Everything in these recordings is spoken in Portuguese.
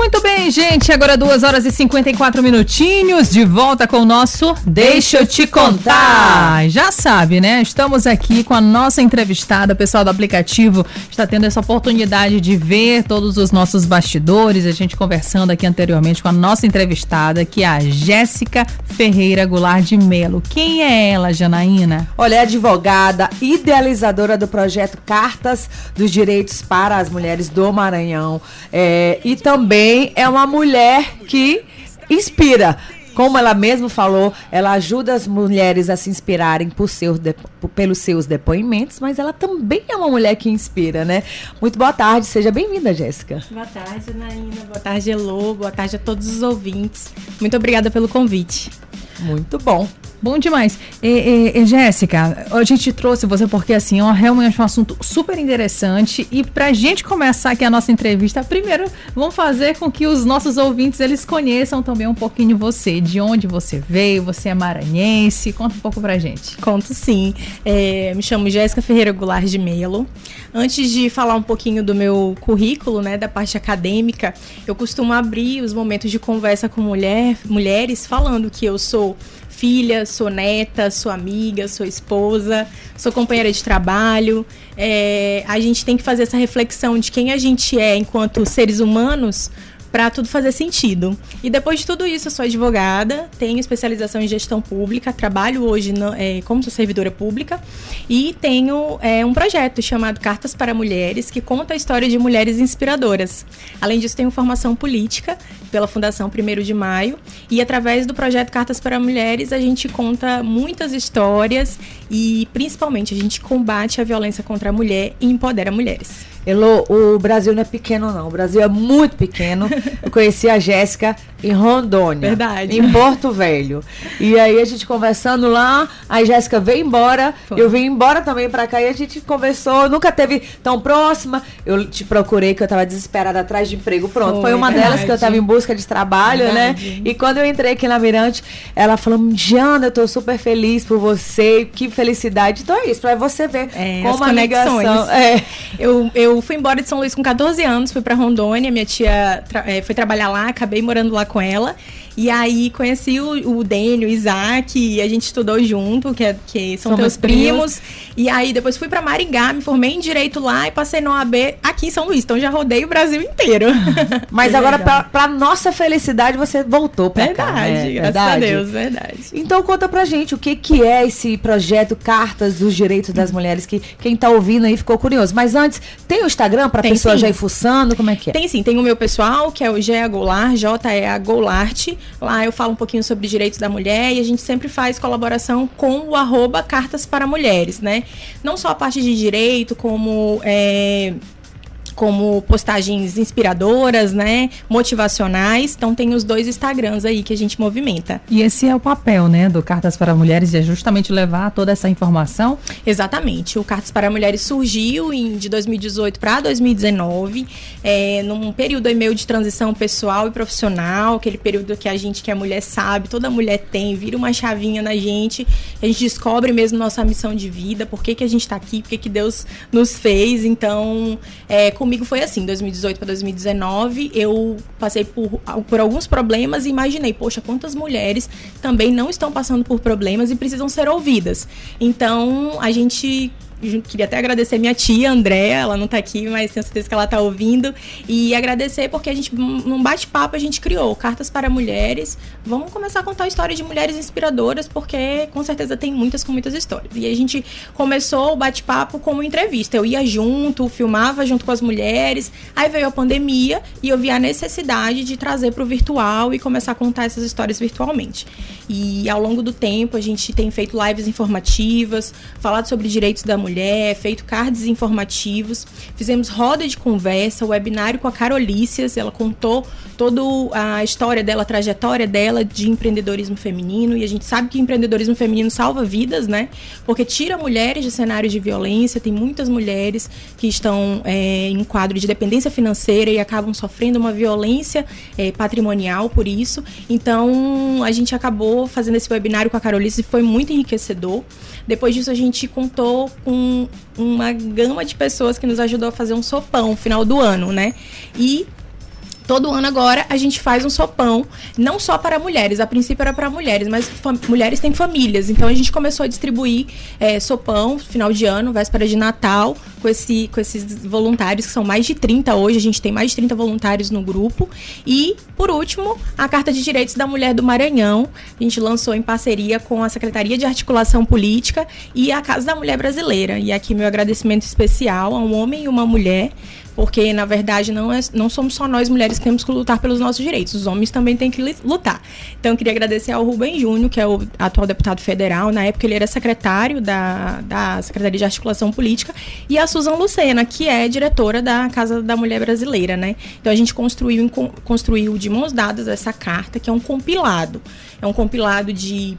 Muito bem, gente. Agora 2 horas e 54 minutinhos. De volta com o nosso Deixa eu te contar. Já sabe, né? Estamos aqui com a nossa entrevistada. O pessoal do aplicativo está tendo essa oportunidade de ver todos os nossos bastidores. A gente conversando aqui anteriormente com a nossa entrevistada, que é a Jéssica Ferreira Goulart de Melo. Quem é ela, Janaína? Olha, é advogada, idealizadora do projeto Cartas dos Direitos para as Mulheres do Maranhão. É, e também também é uma mulher que inspira. Como ela mesma falou, ela ajuda as mulheres a se inspirarem por seus pelos seus depoimentos, mas ela também é uma mulher que inspira, né? Muito boa tarde, seja bem-vinda, Jéssica. Boa tarde, Naína. Boa tarde, Elô. Boa tarde a todos os ouvintes. Muito obrigada pelo convite. Muito bom. Bom demais. E, e, e, Jéssica, a gente trouxe você porque assim é realmente um assunto super interessante e para a gente começar aqui a nossa entrevista, primeiro vamos fazer com que os nossos ouvintes eles conheçam também um pouquinho você, de onde você veio, você é maranhense, conta um pouco pra gente. Conto sim. É, me chamo Jéssica Ferreira Goulart de Melo. Antes de falar um pouquinho do meu currículo, né, da parte acadêmica, eu costumo abrir os momentos de conversa com mulher, mulheres falando que eu sou filha, sou neta, sou amiga, sou esposa, sou companheira de trabalho. É, a gente tem que fazer essa reflexão de quem a gente é enquanto seres humanos para tudo fazer sentido. E depois de tudo isso, eu sou advogada, tenho especialização em gestão pública, trabalho hoje no, é, como servidora pública e tenho é, um projeto chamado Cartas para Mulheres, que conta a história de mulheres inspiradoras. Além disso, tenho formação política pela Fundação 1 de Maio e através do projeto Cartas para Mulheres, a gente conta muitas histórias e principalmente a gente combate a violência contra a mulher e empodera mulheres. Elô, o Brasil não é pequeno, não. O Brasil é muito pequeno. Eu conheci a Jéssica em Rondônia. Verdade. Em Porto Velho. E aí a gente conversando lá, a Jéssica veio embora. Foi. Eu vim embora também pra cá e a gente conversou. Nunca teve tão próxima. Eu te procurei que eu tava desesperada atrás de emprego. Pronto. Foi, Foi uma verdade. delas que eu tava em busca de trabalho, né? verdade. né? E quando eu entrei aqui na Mirante, ela falou: Diana, eu tô super feliz por você. Que felicidade. Então é isso, pra você ver é, como a ligação. É. Eu, eu eu fui embora de São Luís com 14 anos, fui para Rondônia, minha tia tra é, foi trabalhar lá, acabei morando lá com ela. E aí conheci o, o Dênio, o Isaac, e a gente estudou junto, que, é, que são Somos teus primos. primos. E aí depois fui para Maringá, me formei em Direito lá e passei no AB aqui em São Luís. Então já rodei o Brasil inteiro. Mas agora, para nossa felicidade, você voltou pra verdade, cá. Né? Graças verdade, a Deus, verdade. Então conta pra gente o que, que é esse projeto Cartas dos Direitos das Mulheres, que quem tá ouvindo aí ficou curioso. Mas antes, tem o Instagram pra tem pessoa sim. já ir fuçando? Como é que é? Tem sim, tem o meu pessoal, que é o Gea Goulart, J-E-A Goulart. Lá eu falo um pouquinho sobre direitos da mulher e a gente sempre faz colaboração com o arroba Cartas para Mulheres, né? Não só a parte de direito, como é, como postagens inspiradoras, né, motivacionais. Então tem os dois Instagrams aí que a gente movimenta. E esse é o papel, né, do Cartas para Mulheres, é justamente levar toda essa informação? Exatamente. O Cartas para Mulheres surgiu em, de 2018 para 2019, é, num período e meio de transição pessoal e profissional, aquele período que a gente que é mulher sabe, toda mulher tem, vira uma chavinha na gente, a gente descobre mesmo nossa missão de vida, por que, que a gente está aqui, por que, que Deus nos fez. Então, é, com comigo foi assim, 2018 para 2019, eu passei por, por alguns problemas e imaginei, poxa, quantas mulheres também não estão passando por problemas e precisam ser ouvidas. Então, a gente queria até agradecer minha tia, Andréa, ela não tá aqui, mas tenho certeza que ela tá ouvindo. E agradecer porque a gente, num bate-papo, a gente criou Cartas para Mulheres. Vamos começar a contar a história de mulheres inspiradoras, porque com certeza tem muitas com muitas histórias. E a gente começou o bate-papo como entrevista. Eu ia junto, filmava junto com as mulheres. Aí veio a pandemia e eu vi a necessidade de trazer para o virtual e começar a contar essas histórias virtualmente. E ao longo do tempo, a gente tem feito lives informativas, falado sobre direitos da mulher mulher, feito cards informativos, fizemos roda de conversa, webinário com a Carolícias, ela contou toda a história dela, a trajetória dela de empreendedorismo feminino, e a gente sabe que empreendedorismo feminino salva vidas, né? Porque tira mulheres de cenários de violência, tem muitas mulheres que estão é, em quadro de dependência financeira e acabam sofrendo uma violência é, patrimonial por isso. Então, a gente acabou fazendo esse webinário com a Carolícias e foi muito enriquecedor. Depois disso, a gente contou com uma gama de pessoas que nos ajudou a fazer um sopão no final do ano, né? E Todo ano agora a gente faz um sopão, não só para mulheres, a princípio era para mulheres, mas mulheres têm famílias. Então a gente começou a distribuir é, sopão final de ano, véspera de Natal, com, esse, com esses voluntários, que são mais de 30 hoje, a gente tem mais de 30 voluntários no grupo. E, por último, a Carta de Direitos da Mulher do Maranhão, a gente lançou em parceria com a Secretaria de Articulação Política e a Casa da Mulher Brasileira. E aqui meu agradecimento especial a um homem e uma mulher porque na verdade não, é, não somos só nós mulheres que temos que lutar pelos nossos direitos, os homens também têm que lutar. Então eu queria agradecer ao Rubem Júnior, que é o atual deputado federal, na época ele era secretário da, da Secretaria de Articulação Política, e a Susan Lucena, que é diretora da Casa da Mulher Brasileira, né? Então a gente construiu, construiu de mãos dadas essa carta, que é um compilado. É um compilado de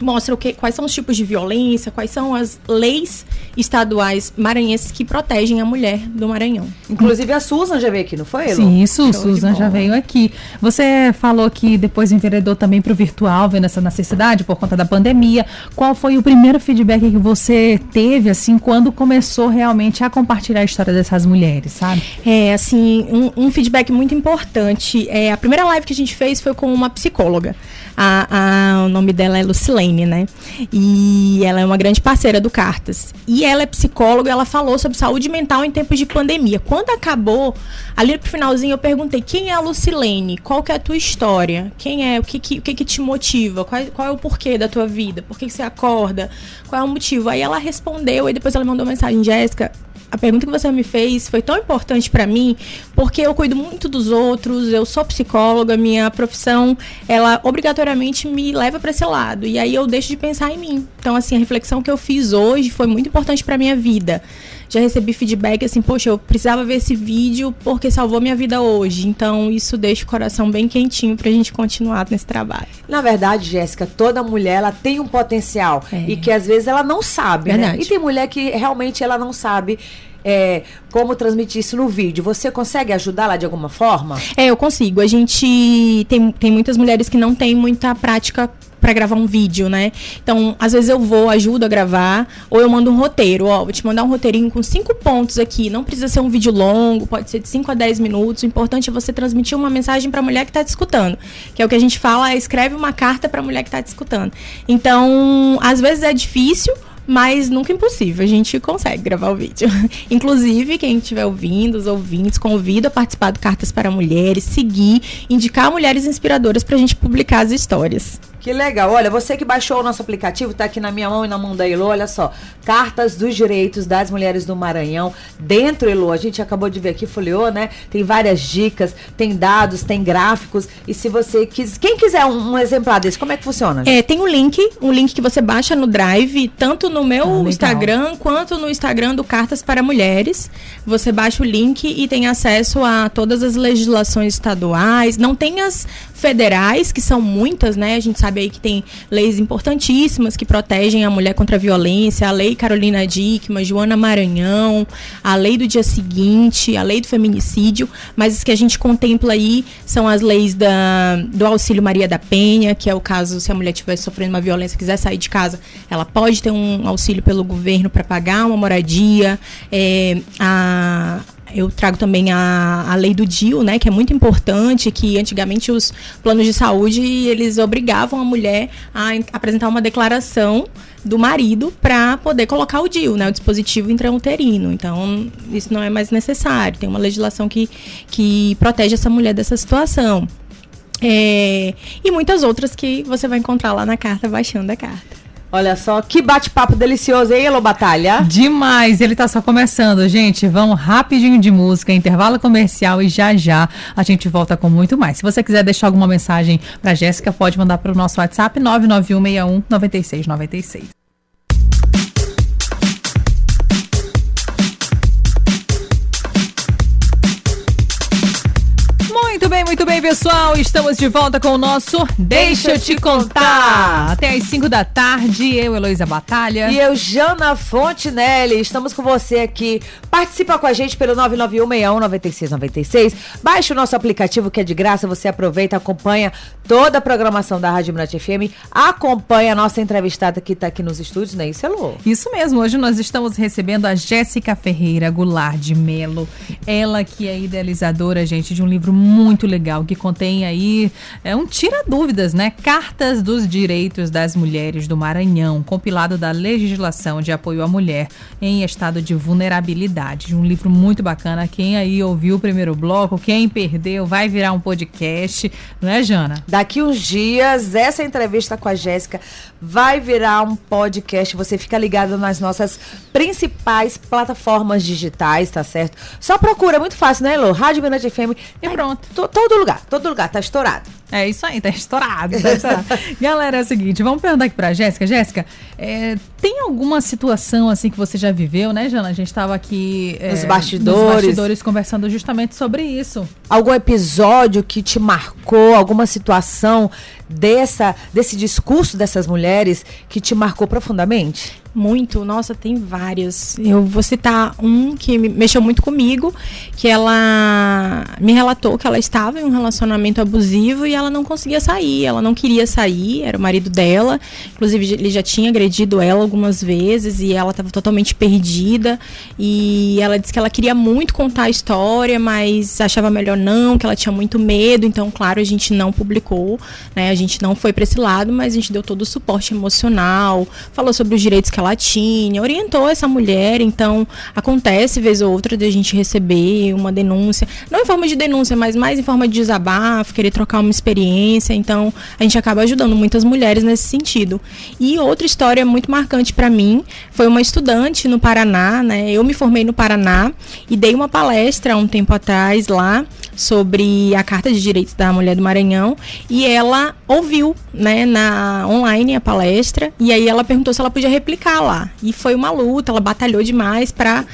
mostra o que, quais são os tipos de violência, quais são as leis estaduais maranhenses que protegem a mulher do Maranhão. Inclusive a Susan já veio aqui, não foi, Elo? Sim, isso, Show Susan já veio aqui. Você falou que depois enveredou também para o virtual, vendo essa necessidade por conta da pandemia. Qual foi o primeiro feedback que você teve, assim, quando começou realmente a compartilhar a história dessas mulheres, sabe? É, assim, um, um feedback muito importante. É, a primeira live que a gente fez foi com uma psicóloga. A, a, o nome dela é Lucilene, né? E ela é uma grande parceira do Cartas. E ela é psicóloga, ela falou sobre saúde mental em tempos de pandemia. Quando acabou, ali pro finalzinho eu perguntei: "Quem é a Lucilene? Qual que é a tua história? Quem é? O que que, o que, que te motiva? Qual, qual é o porquê da tua vida? Por que, que você acorda? Qual é o motivo?" Aí ela respondeu e depois ela mandou mensagem: "Jéssica, a pergunta que você me fez foi tão importante para mim, porque eu cuido muito dos outros, eu sou psicóloga, minha profissão, ela obrigatoriamente me leva para esse lado. E aí eu deixo de pensar em mim. Então, assim, a reflexão que eu fiz hoje foi muito importante para minha vida. Já recebi feedback assim, poxa, eu precisava ver esse vídeo porque salvou minha vida hoje. Então, isso deixa o coração bem quentinho pra gente continuar nesse trabalho. Na verdade, Jéssica, toda mulher ela tem um potencial é. e que às vezes ela não sabe, né? verdade. né? E tem mulher que realmente ela não sabe é, como transmitir isso no vídeo. Você consegue ajudá-la de alguma forma? É, eu consigo. A gente tem, tem muitas mulheres que não têm muita prática para gravar um vídeo, né? Então, às vezes eu vou, ajudo a gravar, ou eu mando um roteiro, ó, vou te mandar um roteirinho com cinco pontos aqui. Não precisa ser um vídeo longo, pode ser de 5 a 10 minutos. O importante é você transmitir uma mensagem para a mulher que está te escutando. Que é o que a gente fala, é escreve uma carta para a mulher que está te escutando. Então, às vezes é difícil, mas nunca impossível, a gente consegue gravar o vídeo. Inclusive, quem estiver ouvindo, os ouvintes, convido a participar do Cartas para Mulheres, seguir, indicar mulheres inspiradoras para a gente publicar as histórias. Que legal. Olha, você que baixou o nosso aplicativo, está aqui na minha mão e na mão da Elo, olha só. Cartas dos Direitos das Mulheres do Maranhão. Dentro, Elo, a gente acabou de ver aqui, folheou, né? Tem várias dicas, tem dados, tem gráficos. E se você quiser. Quem quiser um, um, exemplar desse, como é que funciona? É, tem um link, um link que você baixa no Drive, tanto no meu ah, Instagram quanto no Instagram do Cartas para Mulheres. Você baixa o link e tem acesso a todas as legislações estaduais. Não tem as federais, que são muitas, né? A gente sabe aí que tem leis importantíssimas que protegem a mulher contra a violência, a lei Carolina Dickman, Joana Maranhão, a lei do dia seguinte, a lei do feminicídio, mas as que a gente contempla aí são as leis da, do auxílio Maria da Penha, que é o caso se a mulher estiver sofrendo uma violência, quiser sair de casa, ela pode ter um auxílio pelo governo para pagar uma moradia, é, a eu trago também a, a lei do DIU, né, que é muito importante, que antigamente os planos de saúde, eles obrigavam a mulher a apresentar uma declaração do marido para poder colocar o DIU, né, o dispositivo intrauterino. Então, isso não é mais necessário. Tem uma legislação que, que protege essa mulher dessa situação. É, e muitas outras que você vai encontrar lá na carta, baixando a carta. Olha só, que bate-papo delicioso, hein, Elo Batalha? Demais, ele tá só começando, gente. Vamos rapidinho de música, intervalo comercial e já já a gente volta com muito mais. Se você quiser deixar alguma mensagem pra Jéssica, pode mandar para o nosso WhatsApp 99161 9696. Muito bem, pessoal. Estamos de volta com o nosso Deixa, eu te contar. Até às 5 da tarde, eu, Heloísa Batalha. E eu, Jana Fontinelli. Estamos com você aqui. Participa com a gente pelo 991619696. Baixe o nosso aplicativo que é de graça. Você aproveita, acompanha toda a programação da Rádio Mirante FM. Acompanha a nossa entrevistada que está aqui nos estúdios, né? Isso, Elô? Isso mesmo. Hoje nós estamos recebendo a Jéssica Ferreira Goulart de Melo. Ela que é idealizadora, gente, de um livro muito muito legal, que contém aí é um tira-dúvidas, né? Cartas dos Direitos das Mulheres do Maranhão, compilado da legislação de apoio à mulher em estado de vulnerabilidade. Um livro muito bacana. Quem aí ouviu o primeiro bloco, quem perdeu, vai virar um podcast, não é, Jana? Daqui uns dias, essa entrevista com a Jéssica vai virar um podcast. Você fica ligado nas nossas principais plataformas digitais, tá certo? Só procura, muito fácil, né, Elô? Rádio Mirante FM. E pronto. Todo lugar, todo lugar, tá estourado. É isso aí, tá estourado. Tá estourado. Galera, é o seguinte, vamos perguntar aqui pra Jéssica. Jéssica, é, tem alguma situação assim que você já viveu, né, Jana? A gente tava aqui é, nos, bastidores. nos bastidores conversando justamente sobre isso. Algum episódio que te marcou, alguma situação dessa, desse discurso dessas mulheres que te marcou profundamente? Muito, nossa, tem várias. Eu vou citar um que mexeu muito comigo, que ela me relatou que ela estava em um relacionamento abusivo e ela não conseguia sair, ela não queria sair, era o marido dela, inclusive ele já tinha agredido ela algumas vezes e ela estava totalmente perdida. E ela disse que ela queria muito contar a história, mas achava melhor não, que ela tinha muito medo, então claro, a gente não publicou, né? A gente não foi para esse lado, mas a gente deu todo o suporte emocional, falou sobre os direitos que ela ela tinha, orientou essa mulher. Então, acontece, vez ou outra, de a gente receber uma denúncia, não em forma de denúncia, mas mais em forma de desabafo, querer trocar uma experiência. Então, a gente acaba ajudando muitas mulheres nesse sentido. E outra história muito marcante para mim foi uma estudante no Paraná, né? Eu me formei no Paraná e dei uma palestra há um tempo atrás lá sobre a Carta de Direitos da Mulher do Maranhão e ela ouviu, né, na online a palestra e aí ela perguntou se ela podia replicar lá. E foi uma luta, ela batalhou demais para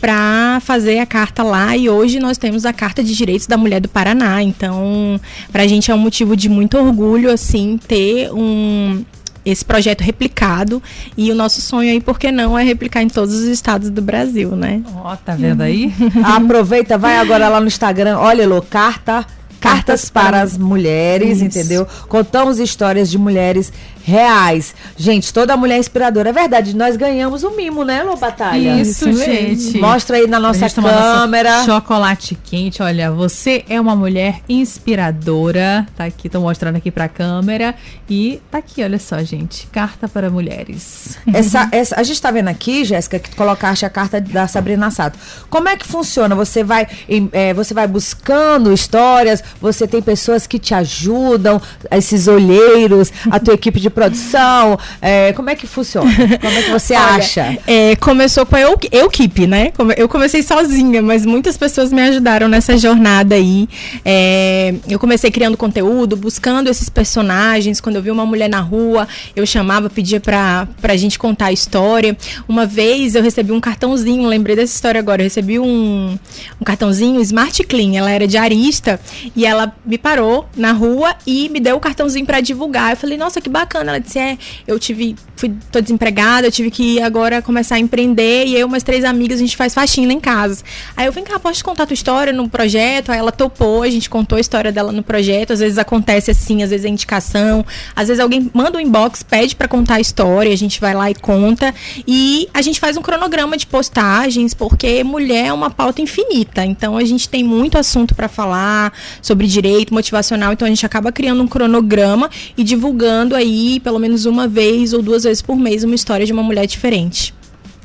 para fazer a carta lá e hoje nós temos a Carta de Direitos da Mulher do Paraná. Então, para a gente é um motivo de muito orgulho assim ter um esse projeto replicado e o nosso sonho aí, por que não, é replicar em todos os estados do Brasil, né? Ó, oh, tá vendo aí? Aproveita, vai agora lá no Instagram, olha, Lô, carta Cartas para as mulheres, Isso. entendeu? Contamos histórias de mulheres reais. Gente, toda mulher inspiradora. É verdade, nós ganhamos o um mimo, né, Lô Batalha? Isso, Isso gente. Mostra aí na nossa câmera. Chocolate quente. Olha, você é uma mulher inspiradora. Tá aqui, tô mostrando aqui pra câmera. E tá aqui, olha só, gente. Carta para mulheres. Essa, essa, a gente tá vendo aqui, Jéssica, que tu colocaste a carta da Sabrina Sato. Como é que funciona? Você vai, é, você vai buscando histórias, você tem pessoas que te ajudam, esses olheiros, a tua equipe de produção? É, como é que funciona? Como é que você Olha, acha? É, começou com a eu, equipe, né? Eu comecei sozinha, mas muitas pessoas me ajudaram nessa jornada aí. É, eu comecei criando conteúdo, buscando esses personagens. Quando eu vi uma mulher na rua, eu chamava, pedia pra, pra gente contar a história. Uma vez eu recebi um cartãozinho, lembrei dessa história agora. Eu recebi um, um cartãozinho Smart Clean. Ela era diarista e ela me parou na rua e me deu o cartãozinho para divulgar. Eu falei, nossa, que bacana ela disse: É, eu tive, fui, tô desempregada, eu tive que agora começar a empreender. E eu, umas três amigas, a gente faz faxina em casa. Aí eu vim cá, posso contar a tua história no projeto? Aí ela topou, a gente contou a história dela no projeto. Às vezes acontece assim, às vezes é indicação. Às vezes alguém manda um inbox, pede para contar a história, a gente vai lá e conta. E a gente faz um cronograma de postagens, porque mulher é uma pauta infinita. Então a gente tem muito assunto para falar sobre direito motivacional. Então a gente acaba criando um cronograma e divulgando aí pelo menos uma vez ou duas vezes por mês uma história de uma mulher diferente.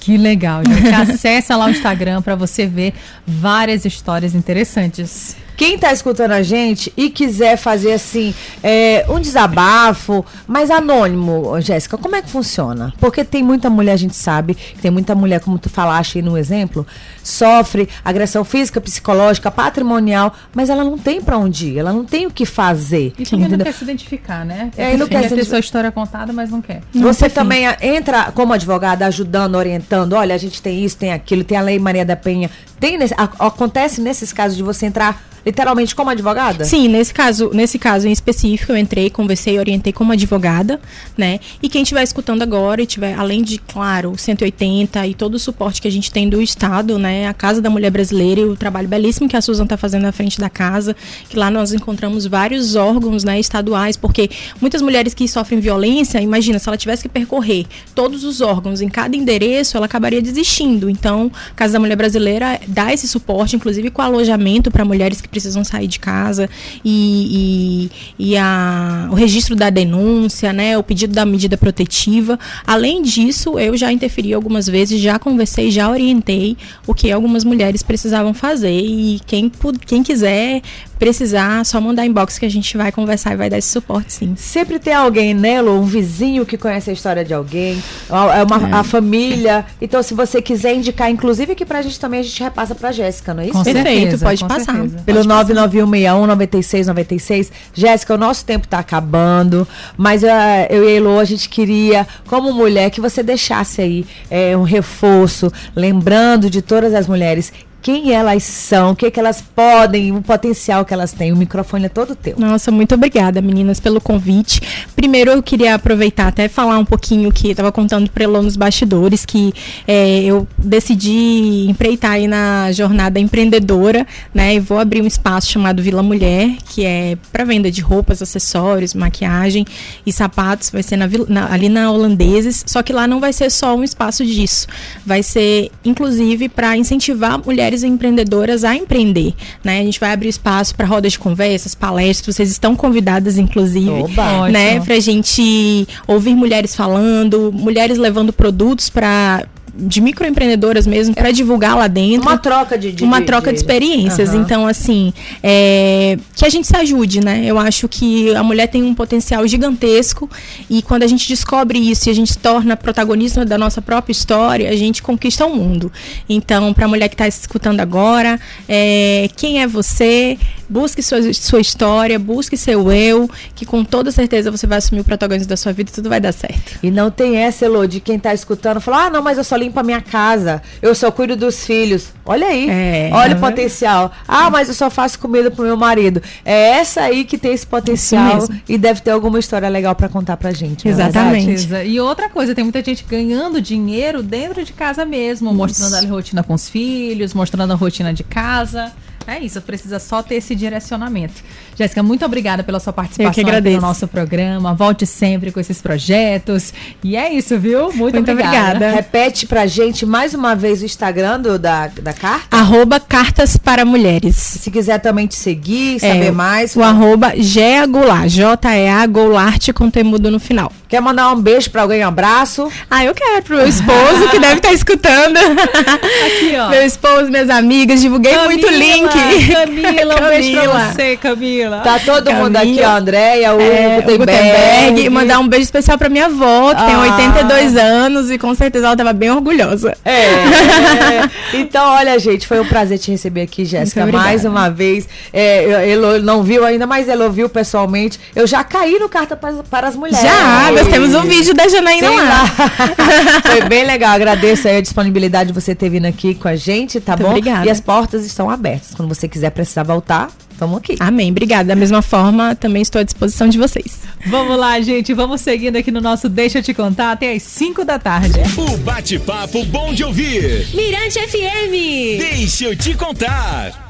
Que legal, gente. Acesse lá o Instagram para você ver várias histórias interessantes. Quem está escutando a gente e quiser fazer assim é, um desabafo, mas anônimo, Jéssica, como é que funciona? Porque tem muita mulher, a gente sabe, tem muita mulher, como tu falaste aí no exemplo, sofre agressão física, psicológica, patrimonial, mas ela não tem para onde ir, ela não tem o que fazer. E também entendeu? não quer se identificar, né? É, e não quer ter sua história contada, mas não quer. Você não também entra como advogada ajudando, orientando, olha, a gente tem isso, tem aquilo, tem a Lei Maria da Penha. Tem, acontece nesses casos de você entrar literalmente como advogada? Sim, nesse caso, nesse caso em específico, eu entrei, conversei orientei como advogada, né? E quem estiver escutando agora e tiver, além de, claro, 180 e todo o suporte que a gente tem do Estado, né? A Casa da Mulher Brasileira e o trabalho belíssimo que a Suzana está fazendo na frente da casa, que lá nós encontramos vários órgãos, né, estaduais, porque muitas mulheres que sofrem violência, imagina, se ela tivesse que percorrer todos os órgãos em cada endereço, ela acabaria desistindo. Então, a Casa da Mulher Brasileira dá esse suporte, inclusive com alojamento para mulheres que precisam sair de casa e, e, e a, o registro da denúncia, né, o pedido da medida protetiva. Além disso, eu já interferi algumas vezes, já conversei, já orientei o que algumas mulheres precisavam fazer e quem, quem quiser precisar, só mandar inbox que a gente vai conversar e vai dar esse suporte, sim. Sempre tem alguém, né, Lu? Um vizinho que conhece a história de alguém, é uma, é. a família. Então, se você quiser indicar, inclusive aqui pra gente também, a gente repassa pra Jéssica, não é isso? Com Perfeito, pode passar. Certeza. Pelo 991619696. Jéssica, o nosso tempo tá acabando, mas uh, eu e a Elo, a gente queria, como mulher, que você deixasse aí é, um reforço, lembrando de todas as mulheres quem elas são, o que, que elas podem, o potencial que elas têm. O microfone é todo teu. Nossa, muito obrigada, meninas, pelo convite. Primeiro, eu queria aproveitar até falar um pouquinho que estava contando para Elô nos bastidores, que é, eu decidi empreitar aí na jornada empreendedora, né? E vou abrir um espaço chamado Vila Mulher, que é para venda de roupas, acessórios, maquiagem e sapatos. Vai ser na, na, ali na Holandeses, só que lá não vai ser só um espaço disso. Vai ser, inclusive, para incentivar mulheres mulheres empreendedoras a empreender. Né? A gente vai abrir espaço para rodas de conversas, palestras, vocês estão convidadas, inclusive, Oba, né? Para a gente ouvir mulheres falando, mulheres levando produtos para de microempreendedoras mesmo para divulgar lá dentro. Uma troca de, de uma troca de, de experiências. Uhum. Então, assim, é, que a gente se ajude, né? Eu acho que a mulher tem um potencial gigantesco e quando a gente descobre isso e a gente se torna protagonista da nossa própria história, a gente conquista o mundo. Então, para a mulher que está escutando agora, é, quem é você? Busque sua, sua história, busque seu eu, que com toda certeza você vai assumir o protagonismo da sua vida e tudo vai dar certo. E não tem essa, Elô, de quem está escutando falar, ah, não, mas eu só limpo a minha casa, eu só cuido dos filhos. Olha aí, é, olha o potencial. Ah, mas eu só faço comida pro meu marido. É essa aí que tem esse potencial e deve ter alguma história legal para contar pra gente. Né? Exatamente. E outra coisa, tem muita gente ganhando dinheiro dentro de casa mesmo, Isso. mostrando a rotina com os filhos, mostrando a rotina de casa. É isso, precisa só ter esse direcionamento. Jéssica, muito obrigada pela sua participação aqui no nosso programa. Volte sempre com esses projetos. E é isso, viu? Muito, muito obrigada. obrigada. Repete pra gente mais uma vez o Instagram do, da, da carta. Arroba Cartas para Mulheres. Se quiser também te seguir, saber é, mais. O arroba Gea Goulart, J-E-A Goulart com temudo no final. Quer mandar um beijo pra alguém, um abraço? Ah, eu quero pro meu esposo, que deve estar tá escutando. Aqui, ó. Meu esposo, minhas amigas, divulguei Camila, muito link. Camila, um beijo pra você, Camila. Tá todo Camila. mundo aqui, ó, Andréia, o é, Gutenberg. Gutenberg. Mandar um beijo especial pra minha avó, que ah. tem 82 anos e com certeza ela tava bem orgulhosa. É, é. Então, olha, gente, foi um prazer te receber aqui, Jéssica, mais uma vez. É, Elo não viu ainda, mas ela viu pessoalmente. Eu já caí no Carta para, para as Mulheres. Já, nós temos um vídeo da Janaína lá. lá. Foi bem legal. Agradeço aí a disponibilidade de você ter vindo aqui com a gente, tá Muito bom? Obrigada. E as portas estão abertas. Quando você quiser precisar voltar, Vamos aqui. Amém. Obrigada. Da mesma forma, também estou à disposição de vocês. Vamos lá, gente. Vamos seguindo aqui no nosso Deixa Eu Te Contar até as 5 da tarde. O bate-papo bom de ouvir. Mirante FM. Deixa eu te contar.